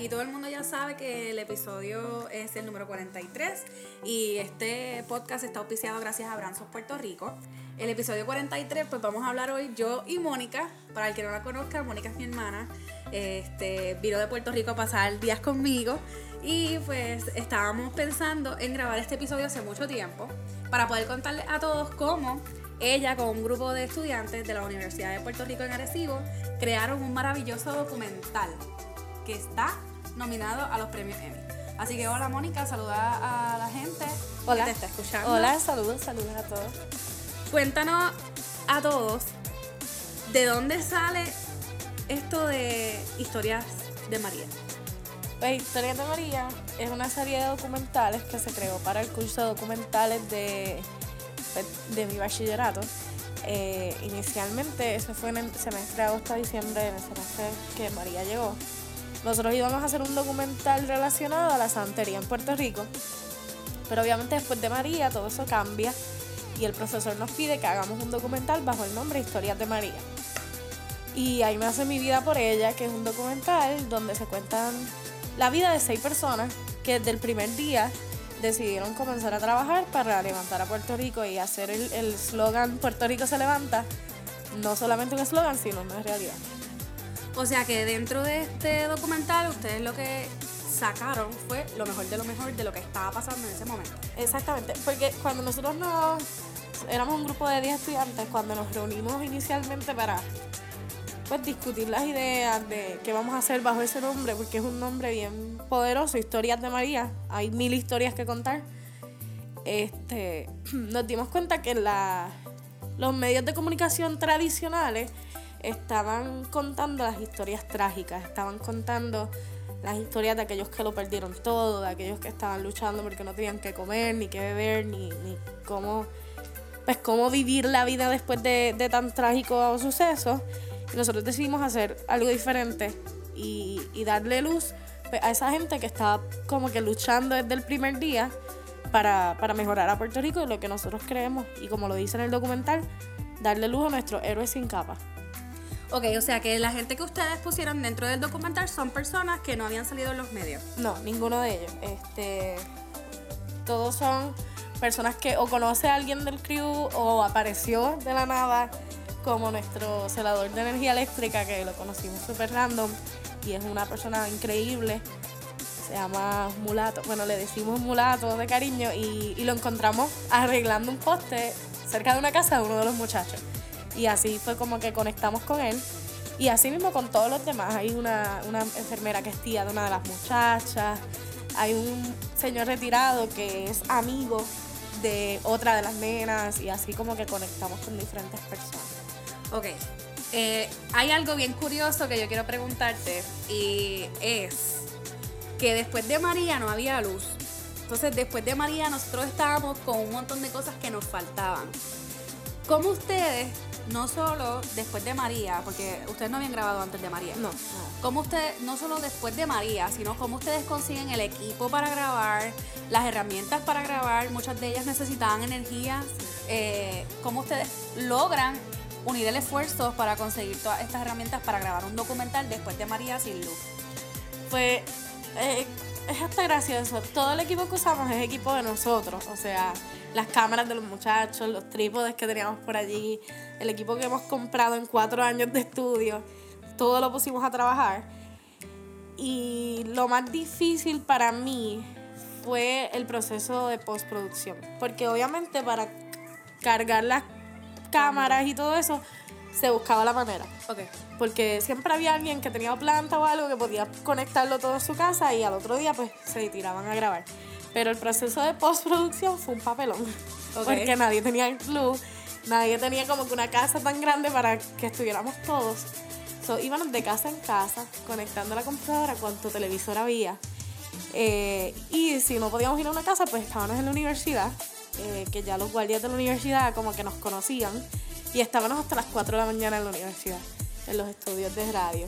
aquí todo el mundo ya sabe que el episodio es el número 43 y este podcast está auspiciado gracias a Branzos Puerto Rico. El episodio 43, pues vamos a hablar hoy yo y Mónica. Para el que no la conozca, Mónica es mi hermana. Este, vino de Puerto Rico a pasar días conmigo y pues estábamos pensando en grabar este episodio hace mucho tiempo para poder contarle a todos cómo ella con un grupo de estudiantes de la Universidad de Puerto Rico en Arecibo crearon un maravilloso documental que está nominado a los premios Emmy. Así que hola Mónica, saluda a la gente Hola. que te está escuchando. Hola, saludos, saludos a todos. Cuéntanos a todos de dónde sale esto de historias de María. Pues Historia de María es una serie de documentales que se creó para el curso de documentales de, de mi bachillerato. Eh, inicialmente, eso fue en el semestre de agosto a diciembre, en el semestre que María llegó. Nosotros íbamos a hacer un documental relacionado a la santería en Puerto Rico. Pero obviamente después de María todo eso cambia y el profesor nos pide que hagamos un documental bajo el nombre Historias de María. Y ahí nace Mi vida por ella, que es un documental donde se cuentan la vida de seis personas que desde el primer día decidieron comenzar a trabajar para levantar a Puerto Rico y hacer el el slogan Puerto Rico se levanta, no solamente un eslogan, sino una realidad. O sea que dentro de este documental ustedes lo que sacaron fue lo mejor de lo mejor de lo que estaba pasando en ese momento. Exactamente, porque cuando nosotros nos éramos un grupo de 10 estudiantes, cuando nos reunimos inicialmente para pues discutir las ideas de qué vamos a hacer bajo ese nombre, porque es un nombre bien poderoso, Historias de María, hay mil historias que contar. Este, nos dimos cuenta que la, los medios de comunicación tradicionales estaban contando las historias trágicas, estaban contando las historias de aquellos que lo perdieron todo, de aquellos que estaban luchando porque no tenían que comer, ni que beber, ni, ni cómo, pues cómo vivir la vida después de, de tan trágico suceso. Y nosotros decidimos hacer algo diferente y, y darle luz pues, a esa gente que estaba como que luchando desde el primer día para, para mejorar a Puerto Rico y lo que nosotros creemos. Y como lo dice en el documental, darle luz a nuestros héroes sin capa. Ok, o sea que la gente que ustedes pusieron dentro del documental son personas que no habían salido en los medios. No, ninguno de ellos. Este, todos son personas que o conoce a alguien del crew o apareció de la nada, como nuestro celador de energía eléctrica, que lo conocimos súper random y es una persona increíble. Se llama Mulato. Bueno, le decimos Mulato de cariño y, y lo encontramos arreglando un poste cerca de una casa de uno de los muchachos. Y así fue como que conectamos con él. Y así mismo con todos los demás. Hay una, una enfermera que es tía de una de las muchachas. Hay un señor retirado que es amigo de otra de las nenas. Y así como que conectamos con diferentes personas. Ok, eh, hay algo bien curioso que yo quiero preguntarte y es que después de María no había luz. Entonces después de María nosotros estábamos con un montón de cosas que nos faltaban. ¿Cómo ustedes, no solo después de María, porque ustedes no habían grabado antes de María, No, ¿Cómo ustedes, no solo después de María, sino cómo ustedes consiguen el equipo para grabar, las herramientas para grabar? Muchas de ellas necesitaban energía. Eh, ¿Cómo ustedes logran unir el esfuerzo para conseguir todas estas herramientas para grabar un documental después de María sin luz? Pues eh, es hasta gracioso. Todo el equipo que usamos es equipo de nosotros. O sea, las cámaras de los muchachos, los trípodes que teníamos por allí, el equipo que hemos comprado en cuatro años de estudio, todo lo pusimos a trabajar. Y lo más difícil para mí fue el proceso de postproducción. Porque obviamente para cargar las cámaras y todo eso, se buscaba la manera. Ok. Porque siempre había alguien que tenía planta o algo que podía conectarlo todo en su casa y al otro día pues se tiraban a grabar. Pero el proceso de postproducción fue un papelón. Ok. Porque nadie tenía luz, nadie tenía como que una casa tan grande para que estuviéramos todos. So, íbamos de casa en casa, conectando la computadora cuanto televisor había. Eh, y si no podíamos ir a una casa, pues estábamos en la universidad, eh, que ya los guardias de la universidad como que nos conocían. Y estábamos hasta las 4 de la mañana en la universidad, en los estudios de radio,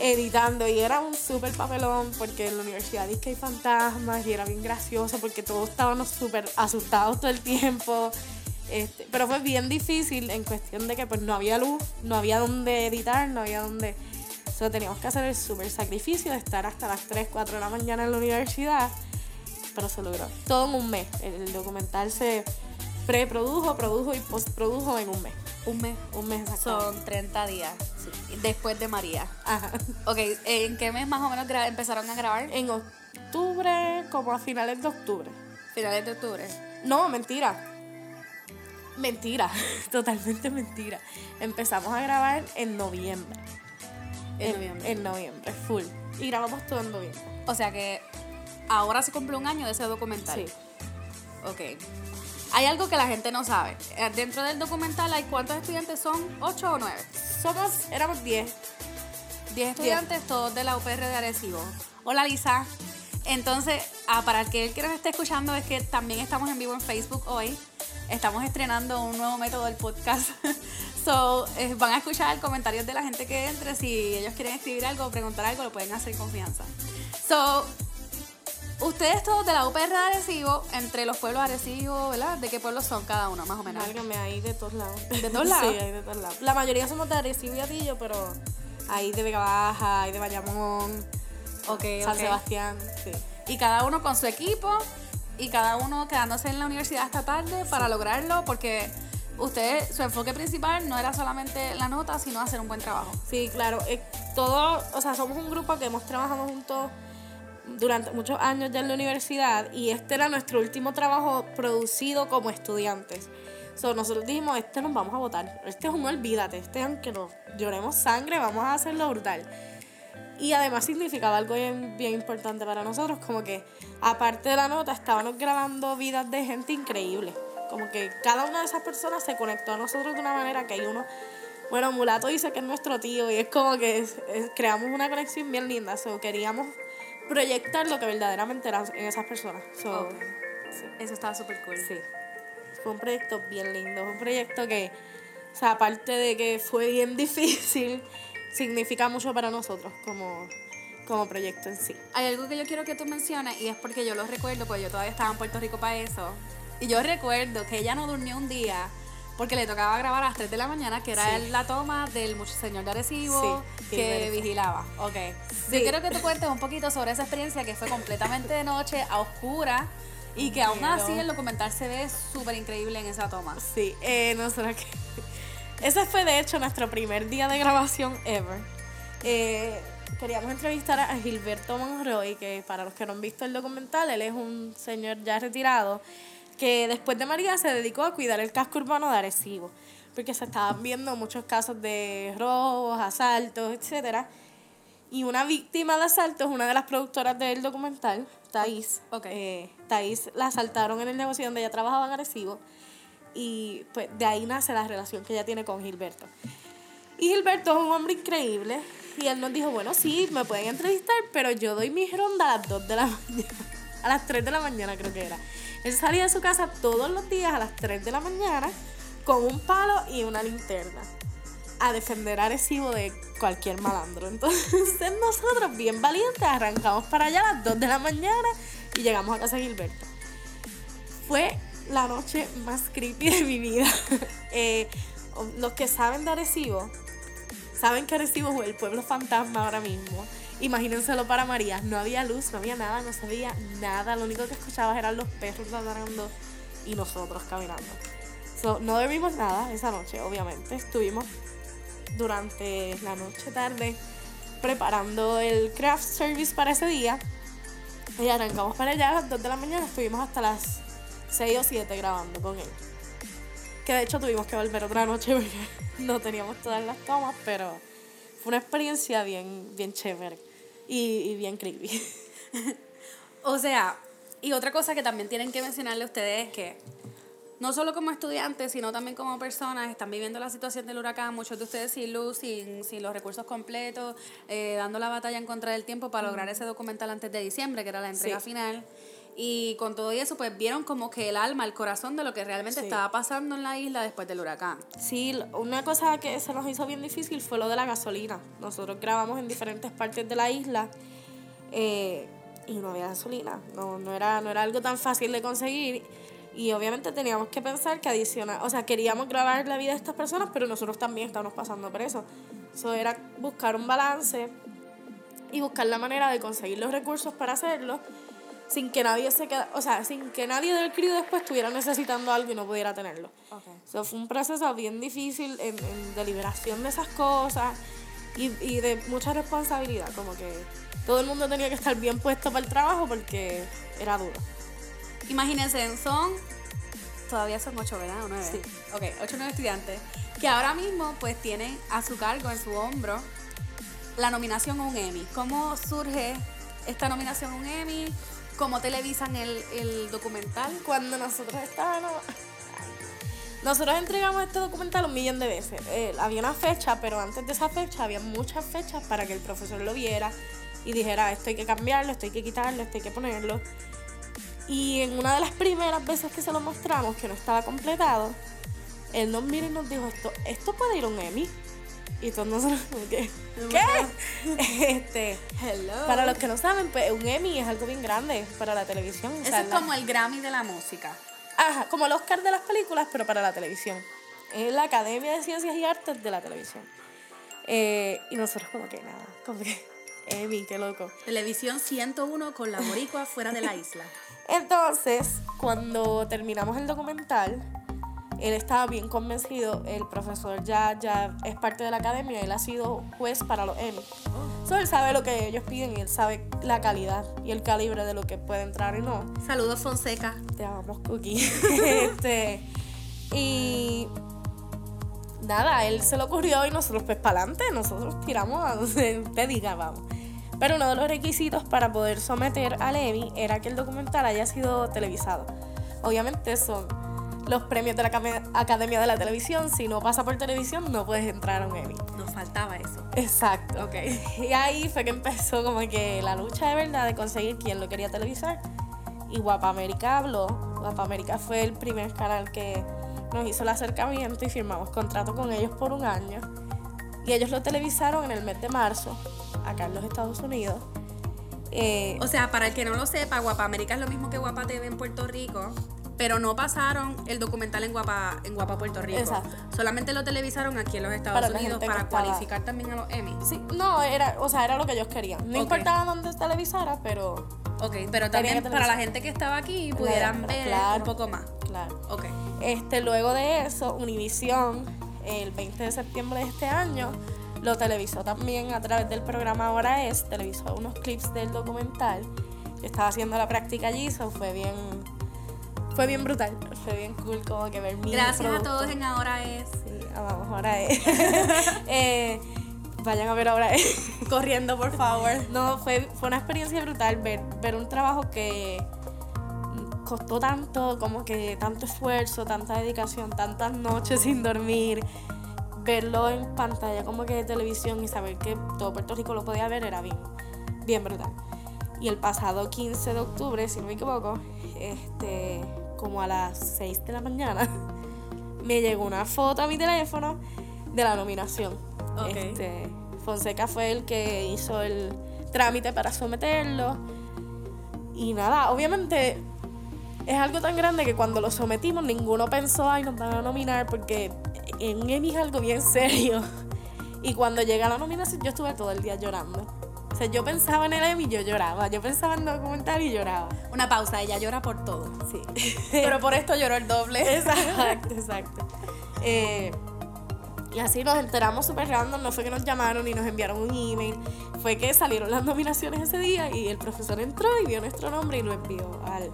editando. Y era un súper papelón porque en la universidad dice que hay fantasmas y era bien gracioso porque todos estábamos súper asustados todo el tiempo. Este, pero fue bien difícil en cuestión de que pues no había luz, no había dónde editar, no había dónde... So, teníamos que hacer el super sacrificio de estar hasta las 3, 4 de la mañana en la universidad, pero se logró. Todo en un mes. El documental se preprodujo, produjo y postprodujo en un mes. Un mes. Un mes Son 30 días. Sí. Después de María. Ajá. Ok, ¿en qué mes más o menos empezaron a grabar? En octubre, como a finales de octubre. Finales de octubre. No, mentira. Mentira, totalmente mentira. Empezamos a grabar en noviembre. En noviembre. En noviembre, full. Y grabamos todo en noviembre. O sea que ahora se cumple un año de ese documental. Sí. Ok. Hay algo que la gente no sabe. Eh, Dentro del documental hay cuántos estudiantes son, ¿8 o 9? Somos, éramos 10. 10 estudiantes, todos de la UPR de Arecibo. Hola Lisa. Entonces, ah, para el que el que nos esté escuchando es que también estamos en vivo en Facebook hoy. Estamos estrenando un nuevo método del podcast. so, eh, van a escuchar comentarios de la gente que entre. Si ellos quieren escribir algo o preguntar algo, lo pueden hacer en confianza. So, ustedes todos de la UPR de Arecibo, entre los pueblos de Arecibo, ¿verdad? ¿De qué pueblos son cada uno, más o menos? Válgame, ahí de todos lados. ¿De todos lados? Sí, hay de todos lados. La mayoría somos de Arecibo y Atillo, pero hay de Vega Baja, hay de Bayamón, Ok, San. Sebastián. Sí. Y cada uno con su equipo y cada uno quedándose en la universidad hasta tarde para lograrlo porque usted, su enfoque principal no era solamente la nota, sino hacer un buen trabajo. Sí, claro. eh, todo, o sea, somos un grupo que hemos trabajado juntos durante muchos años ya en la universidad y este era nuestro último trabajo producido como estudiantes. So, nosotros dijimos, este nos vamos a votar. Este es un olvídate. Este, aunque nos lloremos sangre, vamos a hacerlo brutal. Y además significaba algo bien, bien importante para nosotros, como que aparte de la nota, estábamos grabando vidas de gente increíble. Como que cada una de esas personas se conectó a nosotros de una manera que hay uno, bueno, Mulato dice que es nuestro tío y es como que es- es- creamos una conexión bien linda. So, queríamos proyectar lo que verdaderamente era en esas personas. So, Ok. sí. Eso estaba súper cool. Sí. Fue un proyecto bien lindo. Fue un proyecto que, o sea, aparte de que fue bien difícil, significa mucho para nosotros como, como proyecto en sí. Hay algo que yo quiero que tú menciones y es porque yo lo recuerdo, porque yo todavía estaba en Puerto Rico para eso. Y yo recuerdo que ella no durmió un día porque le tocaba grabar a las 3 de la mañana, que era Sí. la toma del señor de Arecibo Sí, que vigilaba. Ok. Sí. Yo quiero que tú cuentes un poquito sobre esa experiencia que fue completamente de noche, a oscura, y que aún así el documental se ve súper increíble en esa toma. Sí, eh, nosotros que... Ese fue de hecho nuestro primer día de grabación ever. Eh, queríamos entrevistar a Gilberto Monroy, que para los que no han visto el documental, él es un señor ya retirado, que después de María se dedicó a cuidar el casco urbano de Arecibo, porque se estaban viendo muchos casos de robos, asaltos, etcétera. Y una víctima de asalto es una de las productoras del documental, Thais. Ok. Eh, Thais la asaltaron en el negocio donde ella trabajaba en Arecibo. Y pues de ahí nace la relación que ella tiene con Gilberto. Y Gilberto es un hombre increíble. Y él nos dijo, bueno, sí, me pueden entrevistar, pero yo doy mi ronda a las 2 de la mañana. A las 3 de la mañana creo que era. Él salía de su casa todos los días a las 3 de la mañana con un palo y una linterna a defender a Arecibo de cualquier malandro. Entonces nosotros, bien valientes, arrancamos para allá a las 2 de la mañana y llegamos a casa de Gilberto. Fue la noche más creepy de mi vida. Eh, los que saben de Arecibo, saben que Arecibo es el pueblo fantasma ahora mismo. Imagínenselo para María. No había luz, no había nada, no se veía nada. Lo único que escuchabas eran los perros ladrando y nosotros caminando. So, no dormimos nada esa noche, obviamente. Estuvimos durante la noche tarde preparando el craft service para ese día. Y arrancamos para allá a las 2 de la mañana. Estuvimos hasta las 6 o 7 grabando con él. Que de hecho tuvimos que volver otra noche porque no teníamos todas las tomas, pero fue una experiencia bien, bien chévere y, y bien creepy. O sea, y otra cosa que también tienen que mencionarle a ustedes es que no solo como estudiantes, sino también como personas, están viviendo la situación del huracán, muchos de ustedes sin luz, sin, sin los recursos completos, eh, dando la batalla en contra del tiempo para lograr ese documental antes de diciembre, que era la entrega Sí. final. Y con todo eso, pues vieron como que el alma, el corazón de lo que realmente Sí. estaba pasando en la isla después del huracán. Sí, una cosa que se nos hizo bien difícil fue lo de la gasolina. Nosotros grabamos en diferentes partes de la isla eh, y no había gasolina. No, no, era, no era algo tan fácil de conseguir. Y obviamente teníamos que pensar que adicional, o sea, queríamos grabar la vida de estas personas, pero nosotros también estábamos pasando por eso. Eso era buscar un balance y buscar la manera de conseguir los recursos para hacerlo sin que nadie se queda, o sea, sin que nadie del crew después estuviera necesitando algo y no pudiera tenerlo. Eso fue un proceso bien difícil en, en deliberación de esas cosas y, y de mucha responsabilidad, como que todo el mundo tenía que estar bien puesto para el trabajo porque era duro. Imagínense, son. Todavía son ocho, ¿verdad? ¿O nueve? Sí. Ok, ocho o nueve estudiantes que ahora mismo pues tienen a su cargo, en su hombro, la nominación a un Emmy. ¿Cómo surge esta nominación a un Emmy? ¿Cómo televisan el, el documental? Cuando nosotros estábamos... Nosotros entregamos este documental un millón de veces. Eh, había una fecha, pero antes de esa fecha había muchas fechas para que el profesor lo viera y dijera, esto hay que cambiarlo, esto hay que quitarlo, esto hay que ponerlo. Y en una de las primeras veces que se lo mostramos, que no estaba completado, él nos miró y nos dijo, esto, esto puede ir a un Emmy. Y todos nosotros, ¿qué? ¿Qué? este, Hello. para los que no saben, pues un Emmy es algo bien grande para la televisión. o Eso sea, es la- como el Grammy de la música. Ajá, como el Oscar de las películas, pero para la televisión. Es la Academia de Ciencias y Artes de la televisión. Eh, y nosotros como que nada, como que, Emmy, qué loco. Televisión 101 con la boricua fuera de la isla. Entonces, cuando terminamos el documental, él estaba bien convencido, el profesor ya, ya es parte de la academia, él ha sido juez para los Emmy. So, él sabe lo que ellos piden y él sabe la calidad y el calibre de lo que puede entrar y no. Saludos, Fonseca. Te amamos, Cookie. este, y nada, él se le ocurrió y nosotros pues para adelante, nosotros tiramos a donde usted diga, vamos. Pero uno de los requisitos para poder someter al Emmy era que el documental haya sido televisado. Obviamente son los premios de la Academia de la Televisión. Si no pasa por televisión, no puedes entrar a un Emmy. Nos faltaba eso. Exacto. Ok. Y ahí fue que empezó como que la lucha de verdad de conseguir quién lo quería televisar. Y Guapa América habló. Guapa América fue el primer canal que nos hizo el acercamiento y firmamos contrato con ellos por un año. Y ellos lo televisaron en el mes de marzo, acá en los Estados Unidos. Eh, O sea, para el que no lo sepa, Guapa América es lo mismo que Guapa TV en Puerto Rico, pero no pasaron el documental en Guapa, en Guapa Puerto Rico. Exacto. Solamente lo televisaron aquí en los Estados Para Unidos para estaba- cualificar también a los Emmy. sí, no, era, o sea, era lo que ellos querían. No importaba dónde televisara, pero Ok, pero también para la gente que estaba aquí pudieran ver claro. un poco más. claro. Ok. Este, luego de eso, Univision, el 20 de septiembre de este año, lo televisó también a través del programa Ahora Es, televisó unos clips del documental. Yo estaba haciendo la práctica allí, eso fue bien, fue bien brutal, fue bien cool como que ver mi Gracias a todos en Ahora es. Sí, amamos Ahora Es. Eh, vayan a ver Ahora Es. Corriendo, por favor. No, fue, fue una experiencia brutal ver, ver un trabajo que costó tanto, como que tanto esfuerzo, tanta dedicación, tantas noches sin dormir. Verlo en pantalla como que de televisión y saber que todo Puerto Rico lo podía ver era bien, bien brutal. Y el pasado 15 de octubre, si no me equivoco, este, como a las 6 de la mañana, me llegó una foto a mi teléfono de la nominación. Ok. Este, Fonseca fue el que hizo el trámite para someterlo. Y nada, obviamente es algo tan grande que cuando lo sometimos ninguno pensó, ay, nos van a nominar porque en Emmy es algo bien serio. Y cuando llega la nominación yo estuve todo el día llorando. Sea, yo pensaba en el Emmy y yo lloraba. Yo pensaba en documental y lloraba. Una pausa, ella llora por todo. Sí. Pero por esto lloró el doble. Exacto, exacto. Eh, y así nos enteramos súper random, no fue que nos llamaron y nos enviaron un email, fue que salieron las nominaciones ese día y el profesor entró y vio nuestro nombre y lo envió al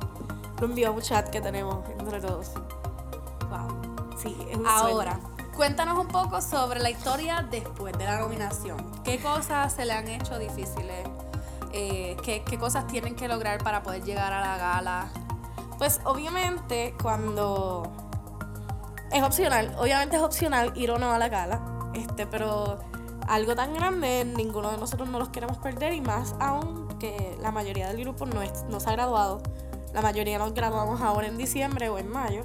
lo envió a un chat que tenemos entre todos. Wow. Sí, es un Ahora, cuéntanos un poco sobre la historia después de la nominación. ¿Qué cosas se le han hecho difíciles? Eh, ¿qué, qué cosas tienen que lograr para poder llegar a la gala? Pues obviamente cuando es opcional, obviamente es opcional ir o no a la gala, este, pero algo tan grande ninguno de nosotros no los queremos perder y más aún que la mayoría del grupo no, es, no se ha graduado. La mayoría nos graduamos ahora en diciembre o en mayo.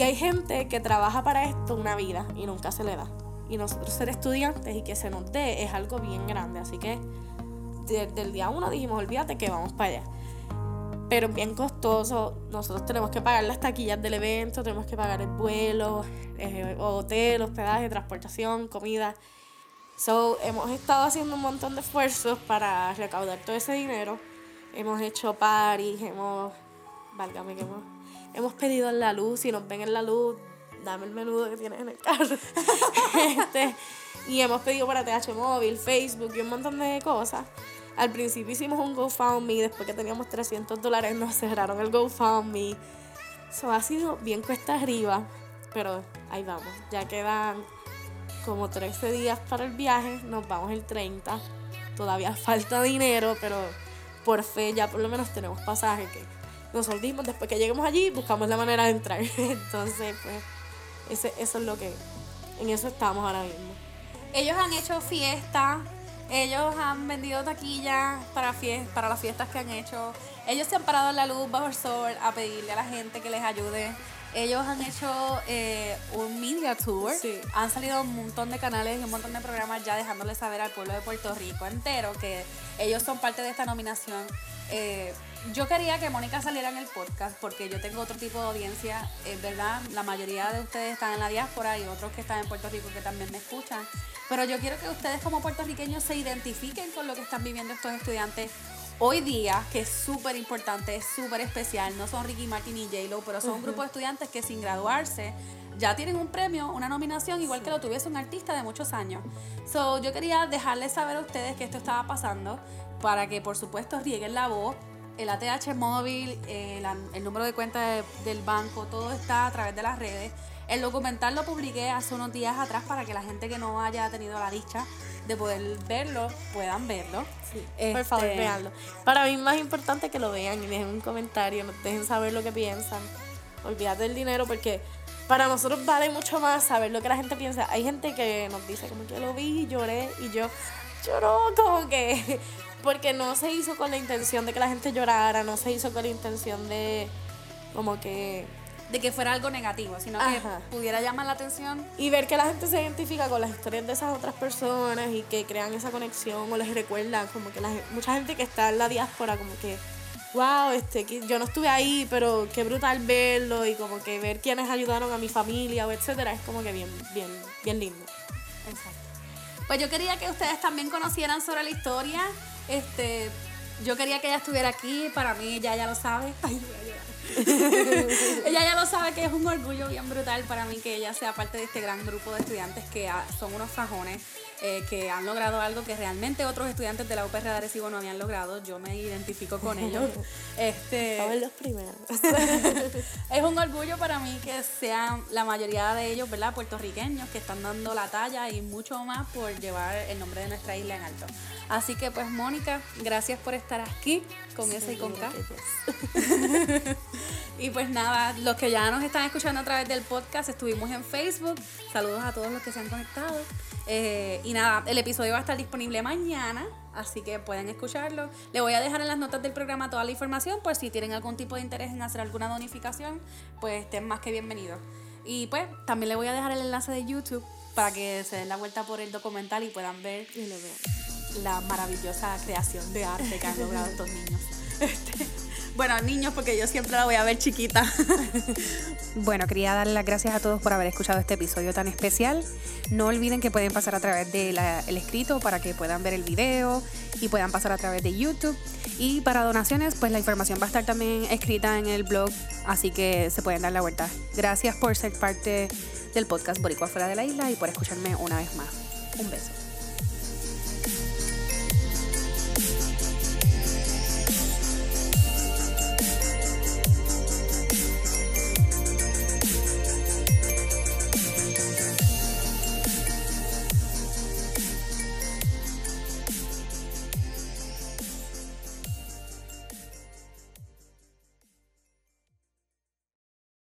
Y hay gente que trabaja para esto una vida y nunca se le da. Y nosotros ser estudiantes y que se nos dé es algo bien grande. Así que desde el día uno dijimos, olvídate que vamos para allá. Pero es bien costoso. Nosotros tenemos que pagar las taquillas del evento, tenemos que pagar el vuelo, eh, hotel, hospedaje, transportación, comida. So, hemos estado haciendo un montón de esfuerzos para recaudar todo ese dinero. Hemos hecho paris, hemos, válgame que hemos, hemos pedido en la luz, si nos ven en la luz, dame el menudo que tienes en el carro. este, y hemos pedido para TH Móvil, Facebook y un montón de cosas. Al principio hicimos un GoFundMe, después que teníamos 300 dólares nos cerraron el GoFundMe. Eso ha sido bien cuesta arriba, pero ahí vamos. Ya quedan como 13 días para el viaje, nos vamos el 30. Todavía falta dinero, pero por fe ya por lo menos tenemos pasaje que nos olvidamos después que lleguemos allí buscamos la manera de entrar. Entonces, pues, ese, eso es lo que, en eso estamos ahora mismo. Ellos han hecho fiestas, ellos han vendido taquillas para, para las fiestas que han hecho. Ellos se han parado en la luz bajo el sol a pedirle a la gente que les ayude. Ellos han hecho eh, un media tour. Han salido un montón de canales y un montón de programas ya dejándole saber al pueblo de Puerto Rico entero que ellos son parte de esta nominación. Eh, yo quería que Mónica saliera en el podcast porque yo tengo otro tipo de audiencia, es verdad, la mayoría de ustedes están en la diáspora y otros que están en Puerto Rico que también me escuchan. Pero yo quiero que ustedes como puertorriqueños se identifiquen con lo que están viviendo estos estudiantes hoy día, que es súper importante, es súper especial. No son Ricky Martin y J-Lo, pero son un grupo de estudiantes que sin graduarse ya tienen un premio, una nominación, igual que lo tuviese un artista de muchos años. So, yo quería dejarles saber a ustedes que esto estaba pasando para que, por supuesto, rieguen la voz. El ATH móvil, el, el número de cuenta del banco, todo está a través de las redes. El documental lo publiqué hace unos días atrás para que la gente que no haya tenido la dicha de poder verlo, puedan verlo. por favor, este, veanlo. Para mí es más importante que lo vean y dejen un comentario, nos dejen saber lo que piensan. Olvídate del dinero porque para nosotros vale mucho más saber lo que la gente piensa. Hay gente que nos dice como que lo vi y lloré y yo lloró como que porque no se hizo con la intención de que la gente llorara, no se hizo con la intención de como que de que fuera algo negativo, sino que pudiera llamar la atención. Y ver que la gente se identifica con las historias de esas otras personas y que crean esa conexión o les recuerda como que la, mucha gente que está en la diáspora como que, wow, este, yo no estuve ahí, pero qué brutal verlo y como que ver quiénes ayudaron a mi familia o etcétera, es como que bien, bien, bien lindo. Exacto. Pues yo quería que ustedes también conocieran sobre la historia. Este, yo quería que ella estuviera aquí, para mí ya ya lo sabe. Ay, ella ya lo sabe que es un orgullo bien brutal para mí que ella sea parte de este gran grupo de estudiantes que son unos fajones eh, que han logrado algo que realmente otros estudiantes de la UPR de Arecibo no habían logrado. Yo me identifico con ellos. este, los primeros. es un orgullo para mí que sean la mayoría de ellos, ¿verdad? Puertorriqueños que están dando la talla y mucho más por llevar el nombre de nuestra isla en alto. Así que pues Mónica, gracias por estar aquí con S y con K. y pues nada, los que ya nos están escuchando a través del podcast, estuvimos en Facebook. Saludos a todos los que se han conectado. Eh, y nada, el episodio va a estar disponible mañana, así que pueden escucharlo. Le voy a dejar en las notas del programa toda la información, por si tienen algún tipo de interés en hacer alguna donificación, pues estén más que bienvenidos. Y pues también le voy a dejar el enlace de YouTube para que se den la vuelta por el documental y puedan ver la maravillosa creación de arte que han logrado estos niños. Este, bueno, niños, porque yo siempre la voy a ver chiquita. bueno, quería dar las gracias a todos por haber escuchado este episodio tan especial. No olviden que pueden pasar a través del escrito para que puedan ver el video y puedan pasar a través de YouTube. Y para donaciones, pues la información va a estar también escrita en el blog, así que se pueden dar la vuelta. Gracias por ser parte del podcast Boricua Fuera de la Isla y por escucharme una vez más. Un beso.